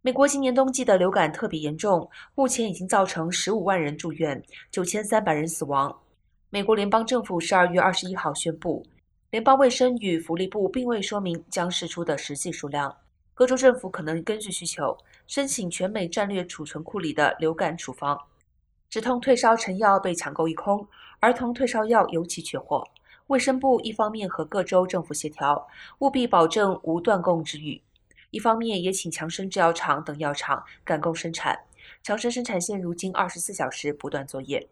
美国今年冬季的流感特别严重，目前已经造成十五万人住院，九千三百人死亡。美国联邦政府十二月二十一号宣布，联邦卫生与福利部并未说明将释出的实际数量，各州政府可能根据需求申请全美战略储存库里的流感处方。止痛退烧成药被抢购一空，儿童退烧药尤其缺货。卫生部一方面和各州政府协调，务必保证无断供之虞。一方面也请强生制药厂等药厂赶工生产，强生生产线如今二十四小时不断作业。